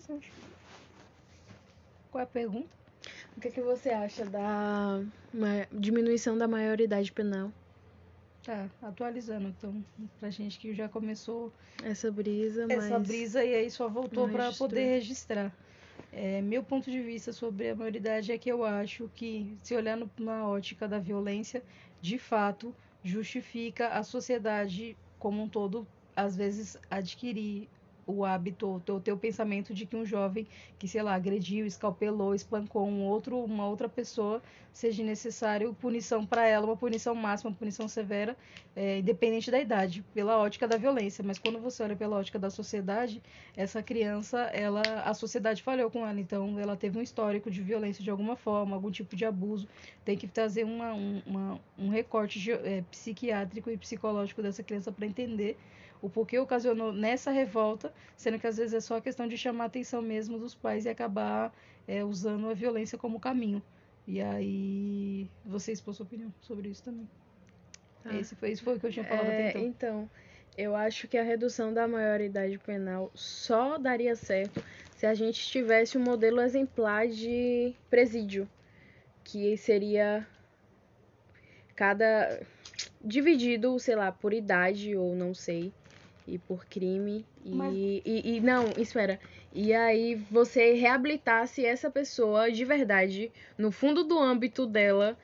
interessante. Qual é a pergunta? O que, é que você acha da diminuição da maioridade penal? Tá, atualizando, então, pra gente que já começou Essa brisa, mas... essa brisa e aí só voltou para poder registrar. É, meu ponto de vista sobre a maioridade é que eu acho que, se olhar no- na ótica da violência, de fato justifica a sociedade como um todo, às vezes, adquirir o hábito, o pensamento de que um jovem que, sei lá, agrediu, escalpelou, espancou um outro, uma outra pessoa, seja necessário punição para ela, uma punição máxima, uma punição severa, é, independente da idade, pela ótica da violência. Mas quando você olha pela ótica da sociedade, essa criança, ela, a sociedade falhou com ela, então ela teve um histórico de violência de alguma forma, algum tipo de abuso. Tem que trazer uma, um, uma- um recorte é, psiquiátrico e psicológico dessa criança para entender o porquê ocasionou nessa revolta, sendo que às vezes é só a questão de chamar a atenção mesmo dos pais e acabar é, usando a violência como caminho. E aí você expôs sua opinião sobre isso também. Tá. Esse foi, isso foi o que eu tinha falado até É, então. então, eu acho que a redução da maioridade penal só daria certo se a gente tivesse um modelo exemplar de presídio, que seria cada dividido, sei lá, por idade ou não sei, e por crime e, Mas- e, e não, espera. E aí você reabilitasse essa pessoa de verdade no fundo do âmbito dela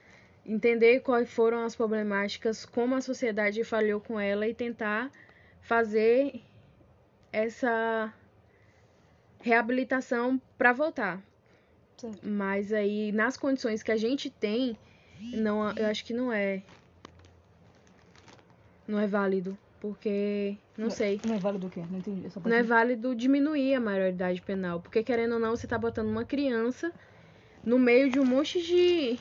entender quais foram as problemáticas, como a sociedade falhou com ela e tentar fazer essa reabilitação para voltar. Sim. Mas aí, nas condições que a gente tem, não, eu acho que não é. Não é válido. Porque, não sei. Não é válido o quê? Não entendi. Não é válido diminuir a maioridade penal. Porque, querendo ou não, você tá botando uma criança no meio de um monte de,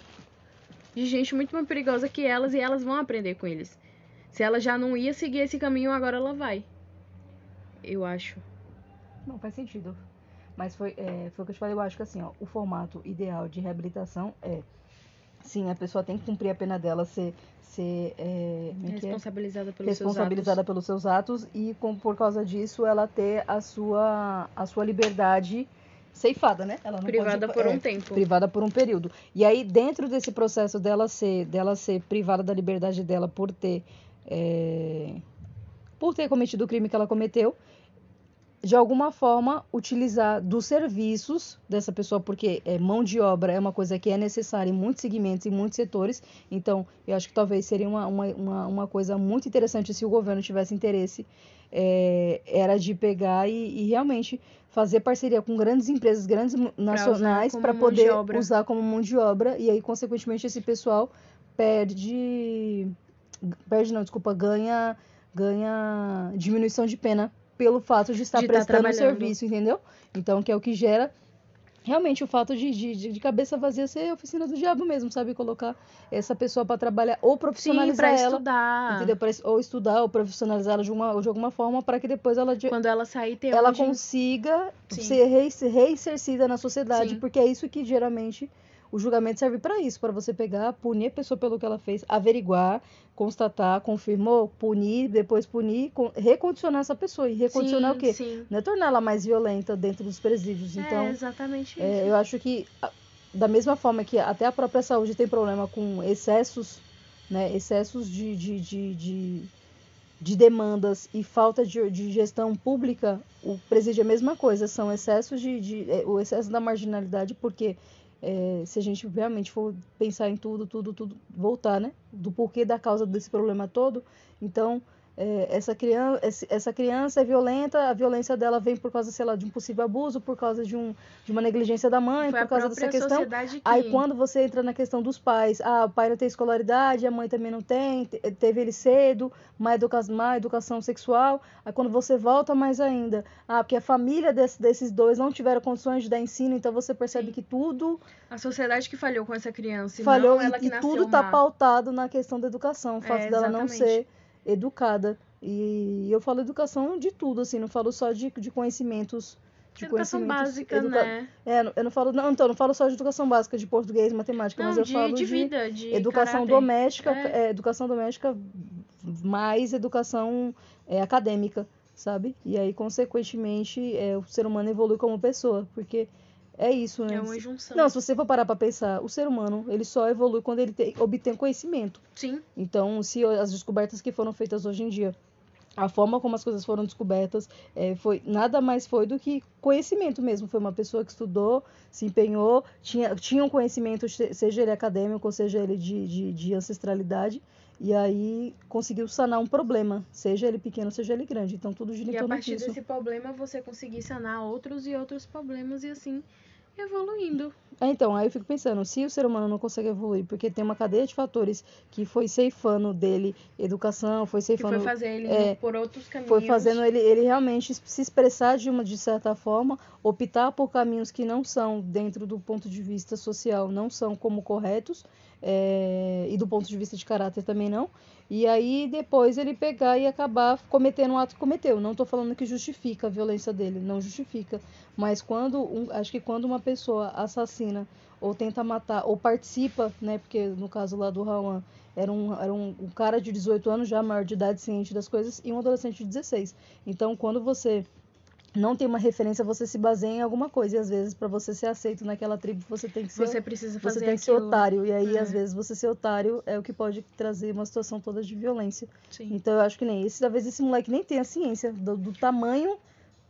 de gente muito mais perigosa que elas e elas vão aprender com eles. Se ela já não ia seguir esse caminho, agora ela vai. Eu acho. Não, faz sentido. Mas foi, é, foi o que eu te falei, eu acho que assim, ó, o formato ideal de reabilitação é. Sim, a pessoa tem que cumprir a pena dela ser. ser é, é é? Responsabilizada pelos responsabilizada seus pelos seus atos e com, por causa disso ela ter a sua, a sua liberdade ceifada, né? Ela não Privada pode, por é, um tempo. privada por um período. E aí dentro desse processo dela ser, dela ser privada da liberdade dela por ter é, por ter cometido o crime que ela cometeu, de alguma forma utilizar dos serviços dessa pessoa, porque é, mão de obra é uma coisa que é necessária em muitos segmentos, em muitos setores. Então, eu acho que talvez seria uma, uma, uma, coisa muito interessante se o governo tivesse interesse, é, era de pegar e, e realmente fazer parceria com grandes empresas, grandes nacionais, para poder usar como mão de obra, e aí, consequentemente, esse pessoal perde. Perde, não, desculpa, ganha, ganha diminuição de pena pelo fato de estar De tá prestando trabalhando. serviço, entendeu? Então, que é o que gera realmente o fato de, de, de- cabeça vazia ser a oficina do diabo mesmo, sabe? Colocar essa pessoa para trabalhar ou Sim, profissionalizar pra ela, estudar. entendeu? Pra, ou estudar ou profissionalizar ela de, uma, de alguma forma para que depois ela, de- Quando ela sair, tem ela onde... consiga Sim. ser rei- reinsercida na sociedade, Sim. porque é isso que geralmente o julgamento serve para isso, para você pegar, punir a pessoa pelo que ela fez, averiguar, constatar, confirmou, punir, depois punir, con- recondicionar essa pessoa. E recondicionar sim, o quê? Sim. Não é tornar ela mais violenta dentro dos presídios. é Então, exatamente é, isso. eu acho que da mesma forma que até a própria saúde tem problema com excessos, né, excessos de, de, de, de, de demandas e falta de, de gestão pública, o presídio é a mesma coisa, são excessos de, de é, o excesso da marginalidade, porque é, se a gente realmente for pensar em tudo, tudo, tudo, voltar, né, do porquê da causa desse problema todo, então essa, criança, essa criança é violenta, a violência dela vem por causa, sei lá, de um possível abuso, por causa de, um, de uma negligência da mãe, Foi por causa dessa questão. que... Aí quando você entra na questão dos pais, ah, o pai não tem escolaridade, a mãe também não tem, te- teve ele cedo, má, educa má educação sexual. Aí quando você volta mais ainda, ah, porque a família desse- desses dois não tiveram condições de dar ensino, então você percebe Sim. que tudo A sociedade que falhou com essa criança, falhou e, que e tudo tá má. pautado na questão da educação, o fato É, dela não ser educada. E eu falo educação de tudo, assim, não falo só de, de conhecimentos. De Educação conhecimentos básica, educa- né? É, eu não falo, não, então, não falo só de educação básica, de português, matemática, Não, mas eu de, falo de de vida, de educação caráter. doméstica, É. é, educação doméstica mais educação é, acadêmica, sabe? E aí, consequentemente, é, o ser humano evolui como pessoa, porque é isso, né? É uma junção. Não, se você for parar pra pensar, o ser humano, ele só evolui quando ele obtém conhecimento. Sim. Então, se as descobertas que foram feitas hoje em dia, a forma como as coisas foram descobertas, é, foi nada mais foi do que conhecimento mesmo. Foi uma pessoa que estudou, se empenhou, tinha, tinha um conhecimento, se- seja ele acadêmico seja ele de, de, de ancestralidade, e aí conseguiu sanar um problema, seja ele pequeno, seja ele grande. Então, tudo gira em E a partir disso. desse problema você conseguir sanar outros e outros problemas e assim evoluindo. É, então, aí eu fico pensando, se o ser humano não consegue evoluir, porque tem uma cadeia de fatores que foi ceifando dele educação, foi Que ceifando foi fazer ele é, por outros caminhos. foi fazendo ele, ele realmente se expressar de uma de certa forma, optar por caminhos que não são dentro do ponto de vista social, não são como corretos é, e do ponto de vista de caráter também não. E aí depois ele pegar e acabar cometendo um ato que cometeu. Não estou falando que justifica a violência dele, não justifica. Mas quando um, acho que quando uma pessoa assassina ou tenta matar ou participa, né? Porque no caso lá do Rawan era um, era um, um cara de 18 anos já maior de idade, ciente das coisas, e um adolescente de 16. Então, quando você não tem uma referência, você se baseia em alguma coisa. E às vezes, para você ser aceito naquela tribo, você tem que ser, Você precisa você fazer tem que ser aquilo. otário. E aí, É. às vezes, você ser otário é o que pode trazer uma situação toda de violência. Sim. Então, eu acho que nem esse, talvez esse moleque nem tenha ciência do, do tamanho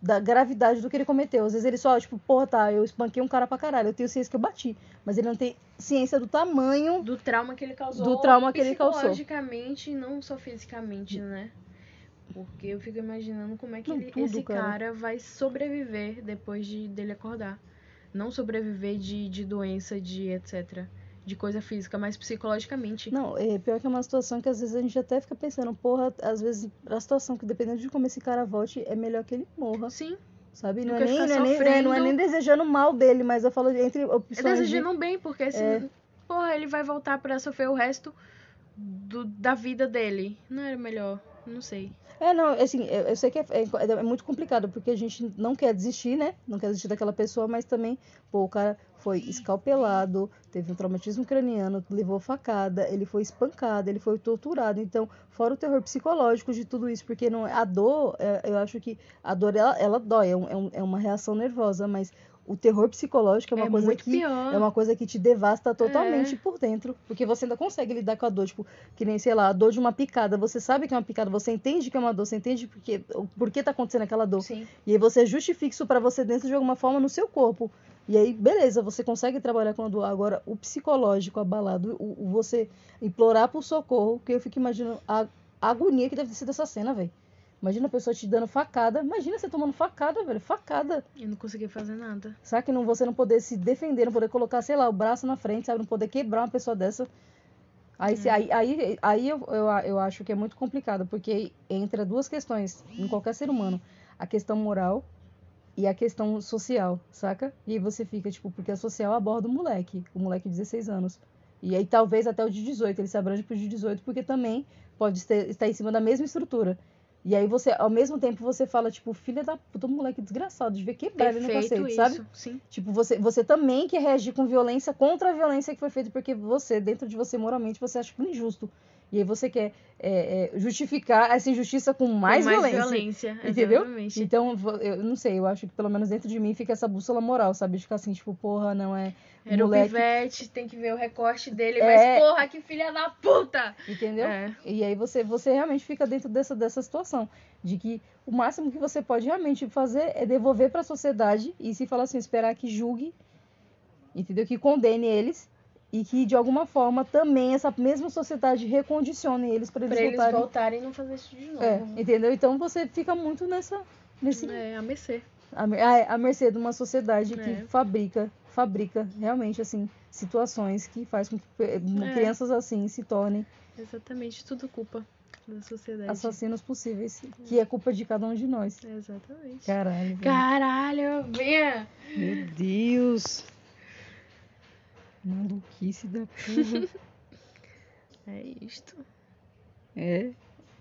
da gravidade do que ele cometeu. Às vezes ele só, tipo, porra, tá, eu espanquei um cara pra caralho, eu tenho ciência que eu bati. Mas ele não tem ciência do tamanho Do trauma que ele causou. Do trauma que ele causou. Psicologicamente e não só fisicamente, né? Porque eu fico imaginando como é que Não, ele- tudo, esse cara. cara. vai sobreviver depois de dele acordar. Não sobreviver de, de doença, de etc. De coisa física, mas psicologicamente. Não, é pior que é uma situação que às vezes a gente até fica pensando, porra, às vezes a situação que dependendo de como esse cara volte, é melhor que ele morra, Sim, sabe? Não é, nem, não, é nem, é, não é nem desejando o mal dele, mas eu falo entre é opções de... desejando bem, porque se. É. Porra, ele vai voltar pra sofrer o resto do, da vida dele. Não era melhor? Não sei. É, não, assim, eu, eu sei que é, é- é muito complicado, porque a gente não quer desistir, né? Não quer desistir daquela pessoa, mas também, pô, o cara foi escalpelado, teve um traumatismo craniano, levou facada, ele foi espancado, ele foi torturado. Então, fora o terror psicológico de tudo isso, porque não, a dor, é, eu acho que a dor, ela, ela dói, é, um- é é uma reação nervosa, mas o terror psicológico é uma é coisa que pior. é uma coisa que te devasta totalmente É. por dentro. Porque você ainda consegue lidar com a dor, tipo, que nem, sei lá, a dor de uma picada. Você sabe que é uma picada, você entende que é uma dor, você entende porque, o porquê tá acontecendo aquela dor. Sim. E aí você justifica isso pra você dentro de alguma forma no seu corpo. E aí, beleza, você consegue trabalhar com a dor. Agora, o psicológico abalado, o, o você implorar por socorro, que eu fico imaginando a, a agonia que deve ter sido essa cena, velho. Imagina a pessoa te dando facada. Imagina você tomando facada, velho. Facada. Eu não consegui fazer nada. Sabe que não, você não poder se defender, não poder colocar, sei lá, o braço na frente, sabe? Não poder quebrar uma pessoa dessa. Aí, se- aí, aí, aí eu, eu, eu acho que é muito complicado, porque entra duas questões em qualquer ser humano. A questão moral e a questão social, saca? E aí você fica, tipo, porque a social aborda o moleque, o moleque de 16 anos. E aí talvez até o de 18, ele se abrange pro de 18, porque também pode estar em cima da mesma estrutura. E aí você, ao mesmo tempo, você fala, tipo, filha da puta, moleque desgraçado, devia quebrar ele no cacete, isso, sabe? sim. Tipo, você, você também quer reagir com violência contra a violência que foi feita, porque você, dentro de você, moralmente, você acha injusto. E aí você quer é, é, justificar essa injustiça com mais, Com mais violência. violência. Entendeu? Exatamente. Então, eu não sei, eu acho que pelo menos dentro de mim fica essa bússola moral, sabe? De ficar assim, tipo, porra, não é. Era moleque, o pivete, tem que ver o recorte dele, É. mas porra, que filha da puta! Entendeu? É. E aí você, você realmente fica dentro dessa, dessa situação. De que o máximo que você pode realmente fazer é devolver para a sociedade e se falar assim, esperar que julgue, entendeu? Que condene eles e que de alguma forma também essa mesma sociedade recondicione eles para eles Pra eles voltarem. voltarem e não fazer isso de novo. É, entendeu? Então você fica muito nessa nesse É, a mercê. a, a, a mercê de uma sociedade que É. fabrica fabrica realmente assim situações que faz com que É. crianças assim se tornem Exatamente, tudo culpa da sociedade. assassinos possíveis, que é culpa de cada um de nós. Exatamente. Caralho. Caralho, venha! Meu Deus. Maluquice da porra. É isto. é.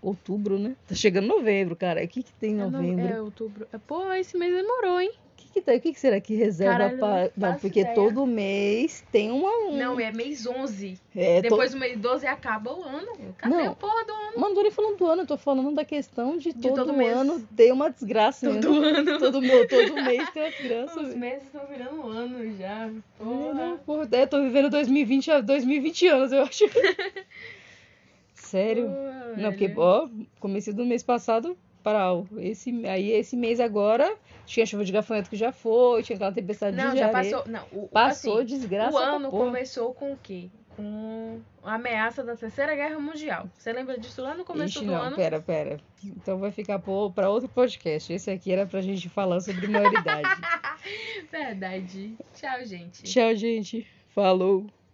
Outubro, né? Tá chegando novembro, cara. O que que tem em É no- novembro? É outubro. É, Pô, esse mês demorou, hein? O que tá, o que, que será que reserva Caralho, para. não porque ideia. todo mês tem uma. Um... Não, é mês 11. é, to- Depois do mês 12 acaba o ano. Cadê Não. a porra do ano? Não tô nem falando do ano, eu tô falando da questão de, De todo, todo mês. ano ter uma desgraça. Todo mesmo. ano. Todo, meu, todo mês tem uma desgraça. Os velho. meses estão virando ano já. Não, Porra. porra, é, tô vivendo 2020 há 2020 anos, eu acho. Sério? Porra, Não, porque, ó, comecei do mês passado para esse aí esse mês agora tinha chuva de gafanhoto que já foi, tinha aquela tempestade Não, de já areia. passou. Não, o, Passou assim, desgraça O ano começou com o quê? Com a ameaça da Terceira Guerra Mundial. Você lembra disso lá no começo Ixi, do não, ano? pera, pera. Então vai ficar para outro podcast. Esse aqui era pra gente falar sobre maioridade. Verdade. Tchau, gente. Tchau, gente. Falou.